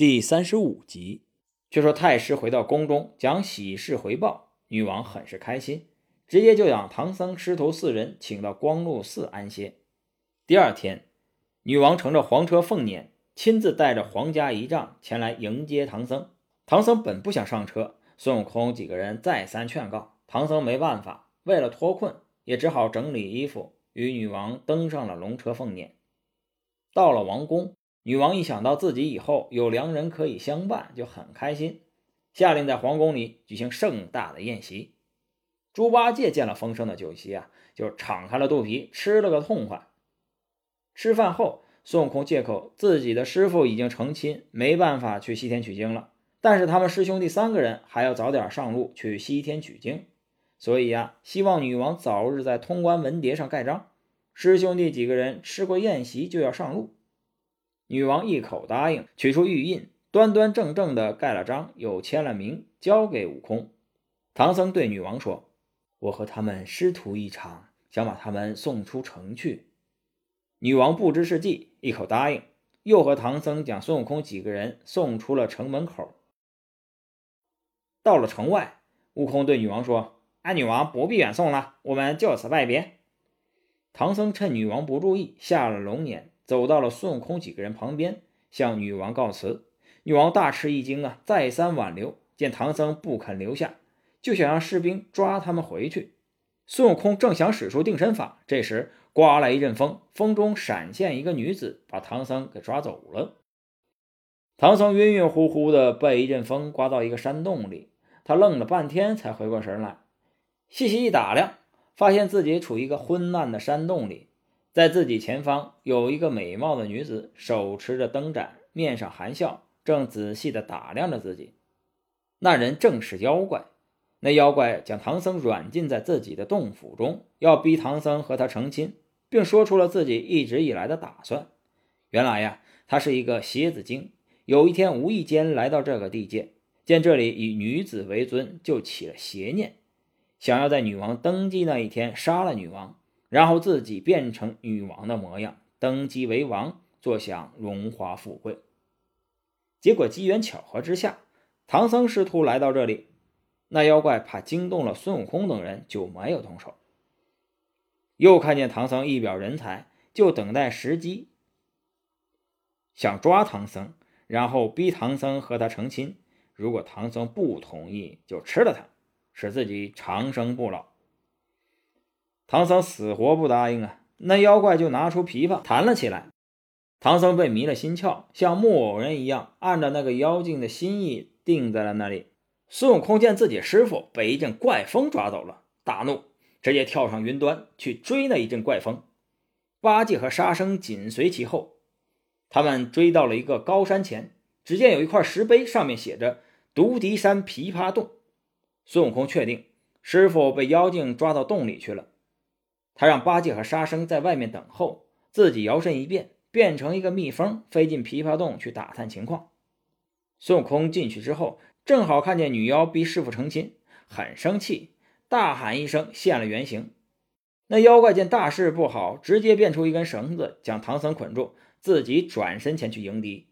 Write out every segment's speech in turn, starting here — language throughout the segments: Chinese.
第三十五集，却说太师回到宫中，将喜事回报女王，很是开心，直接就将唐僧师徒四人请到光禄寺安歇。第二天，女王乘着黄车凤辇，亲自带着皇家仪仗前来迎接唐僧。唐僧本不想上车，孙悟空几个人再三劝告，唐僧没办法，为了脱困，也只好整理衣服，与女王登上了龙车凤辇。到了王宫。女王一想到自己以后有良人可以相伴，就很开心，下令在皇宫里举行盛大的宴席。猪八戒见了丰盛的酒席啊，就敞开了肚皮吃了个痛快。吃饭后，孙悟空借口自己的师傅已经成亲，没办法去西天取经了，但是他们师兄弟三个人还要早点上路去西天取经，所以呀，希望女王早日在通关文牒上盖章。师兄弟几个人吃过宴席就要上路。女王一口答应，取出玉印，端端正正的盖了章，又签了名，交给悟空。唐僧对女王说：“我和他们师徒一场，想把他们送出城去。”女王不知是计，一口答应，又和唐僧将孙悟空几个人送出了城门口。到了城外，悟空对女王说：“哎，女王不必远送了，我们就此拜别。”唐僧趁女王不注意，下了龙辇。走到了孙悟空几个人旁边，向女王告辞。女王大吃一惊啊，再三挽留，见唐僧不肯留下，就想让士兵抓他们回去。孙悟空正想使出定身法，这时刮来一阵风，风中闪现一个女子，把唐僧给抓走了。唐僧晕晕乎乎的被一阵风刮到一个山洞里，他愣了半天才回过神来，细细一打量，发现自己处于一个昏暗的山洞里。在自己前方有一个美貌的女子，手持着灯盏，面上含笑，正仔细地打量着自己。那人正是妖怪。那妖怪将唐僧软禁在自己的洞府中，要逼唐僧和他成亲，并说出了自己一直以来的打算。原来呀，他是一个蝎子精，有一天无意间来到这个地界，见这里以女子为尊，就起了邪念，想要在女王登基那一天杀了女王。然后自己变成女王的模样，登基为王，坐享荣华富贵。结果机缘巧合之下，唐僧师徒来到这里，那妖怪怕惊动了孙悟空等人，就没有动手。又看见唐僧一表人才，就等待时机，想抓唐僧，然后逼唐僧和他成亲。如果唐僧不同意，就吃了他，使自己长生不老。唐僧死活不答应啊！那妖怪就拿出琵琶弹了起来。唐僧被迷了心窍，像木偶人一样，按照那个妖精的心意定在了那里。孙悟空见自己师傅被一阵怪风抓走了，大怒，直接跳上云端去追那一阵怪风。八戒和沙僧紧随其后。他们追到了一个高山前，只见有一块石碑，上面写着“独敌山琵琶洞”。孙悟空确定师傅被妖精抓到洞里去了。他让八戒和沙僧在外面等候，自己摇身一变，变成一个蜜蜂，飞进琵琶洞去打探情况。孙悟空进去之后，正好看见女妖逼师傅成亲，很生气，大喊一声，现了原形。那妖怪见大事不好，直接变出一根绳子，将唐僧捆住，自己转身前去迎敌。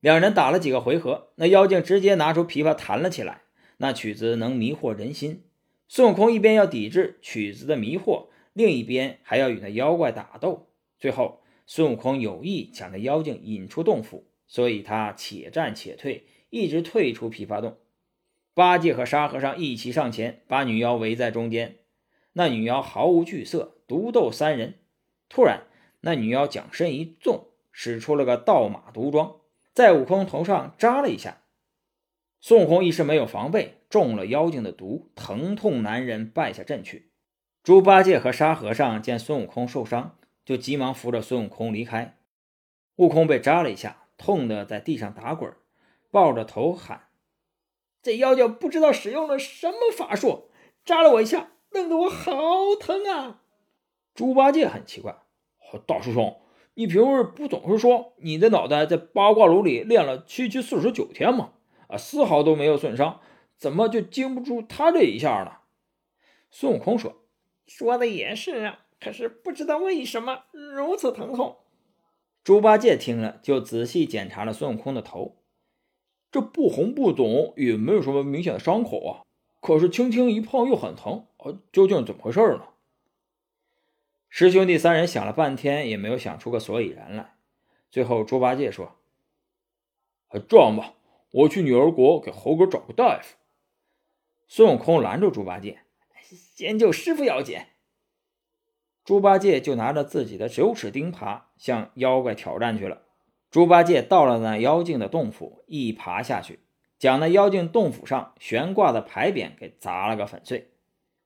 两人打了几个回合，那妖精直接拿出琵琶弹了起来，那曲子能迷惑人心。孙悟空一边要抵制曲子的迷惑。另一边还要与那妖怪打斗，最后孙悟空有意将那妖精引出洞府，所以他且战且退，一直退出琵琶洞。八戒和沙和尚一起上前，把女妖围在中间。那女妖毫无惧色，独斗三人。突然，那女妖将身一纵，使出了个倒马毒桩，在悟空头上扎了一下。孙悟空一时没有防备，中了妖精的毒，疼痛难忍，败下阵去。猪八戒和沙和尚见孙悟空受伤，就急忙扶着孙悟空离开。悟空被扎了一下，痛得在地上打滚，抱着头喊：“这妖精不知道使用了什么法术，扎了我一下，弄得我好疼啊！”猪八戒很奇怪：“大师兄，你平日不总是说你的脑袋在八卦炉里练了七七四十九天吗？啊，丝毫都没有损伤，怎么就经不住他这一下呢？”孙悟空说。说的也是啊，可是不知道为什么如此疼痛。猪八戒听了，就仔细检查了孙悟空的头，这不红不肿，也没有什么明显的伤口啊。可是轻轻一碰又很疼，呃，究竟怎么回事呢？师兄弟三人想了半天，也没有想出个所以然来。最后，猪八戒说：“这样吧，我去女儿国给猴哥找个大夫。”孙悟空拦住猪八戒：“先救师傅要紧。”猪八戒就拿着自己的九齿钉耙向妖怪挑战去了。猪八戒到了那妖精的洞府，一爬下去，将那妖精洞府上悬挂的牌匾给砸了个粉碎。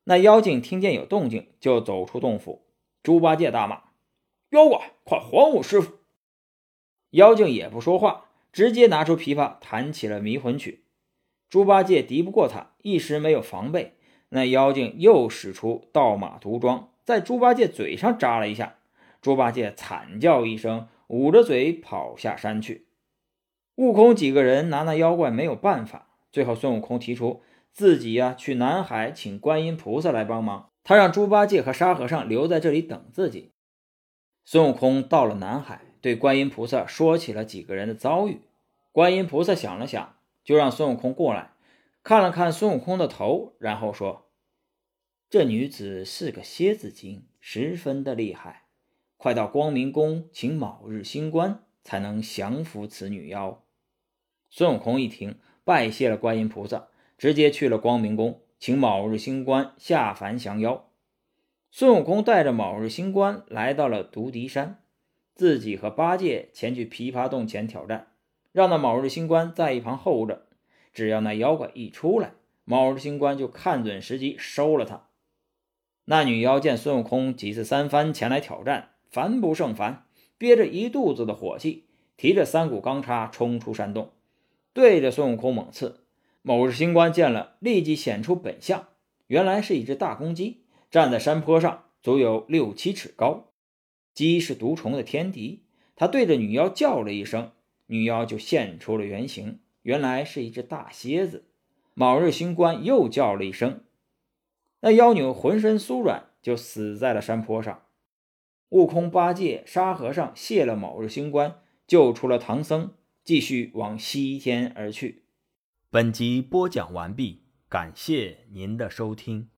那妖精听见有动静，就走出洞府。猪八戒大骂：“妖怪，快还我师傅！”妖精也不说话，直接拿出琵琶弹起了迷魂曲。猪八戒敌不过他，一时没有防备，那妖精又使出倒马毒桩，在猪八戒嘴上扎了一下。猪八戒惨叫一声，捂着嘴跑下山去。悟空几个人拿那妖怪没有办法，最后孙悟空提出自己呀去南海请观音菩萨来帮忙。他让猪八戒和沙和尚留在这里等自己。孙悟空到了南海，对观音菩萨说起了几个人的遭遇。观音菩萨想了想，就让孙悟空过来，看了看孙悟空的头，然后说：“这女子是个蝎子精，十分的厉害，快到光明宫请卯日星官，才能降服此女妖。”孙悟空一听，拜谢了观音菩萨，直接去了光明宫。请卯日星官下凡降妖。孙悟空带着卯日星官来到了独敌山，自己和八戒前去琵琶洞前挑战，让那卯日星官在一旁候着。只要那妖怪一出来，卯日星官就看准时机收了他。那女妖见孙悟空几次三番前来挑战，烦不胜烦，憋着一肚子的火气，提着三股钢叉冲出山洞，对着孙悟空猛刺。某日星官见了，立即显出本相，原来是一只大公鸡，站在山坡上，足有六七尺高。鸡是毒虫的天敌，他对着女妖叫了一声，女妖就现出了原形，原来是一只大蝎子。卯日星官又叫了一声，那妖女浑身酥软，就死在了山坡上。悟空、八戒、沙和尚卸了卯日星官，救出了唐僧，继续往西天而去。本集播讲完毕，感谢您的收听。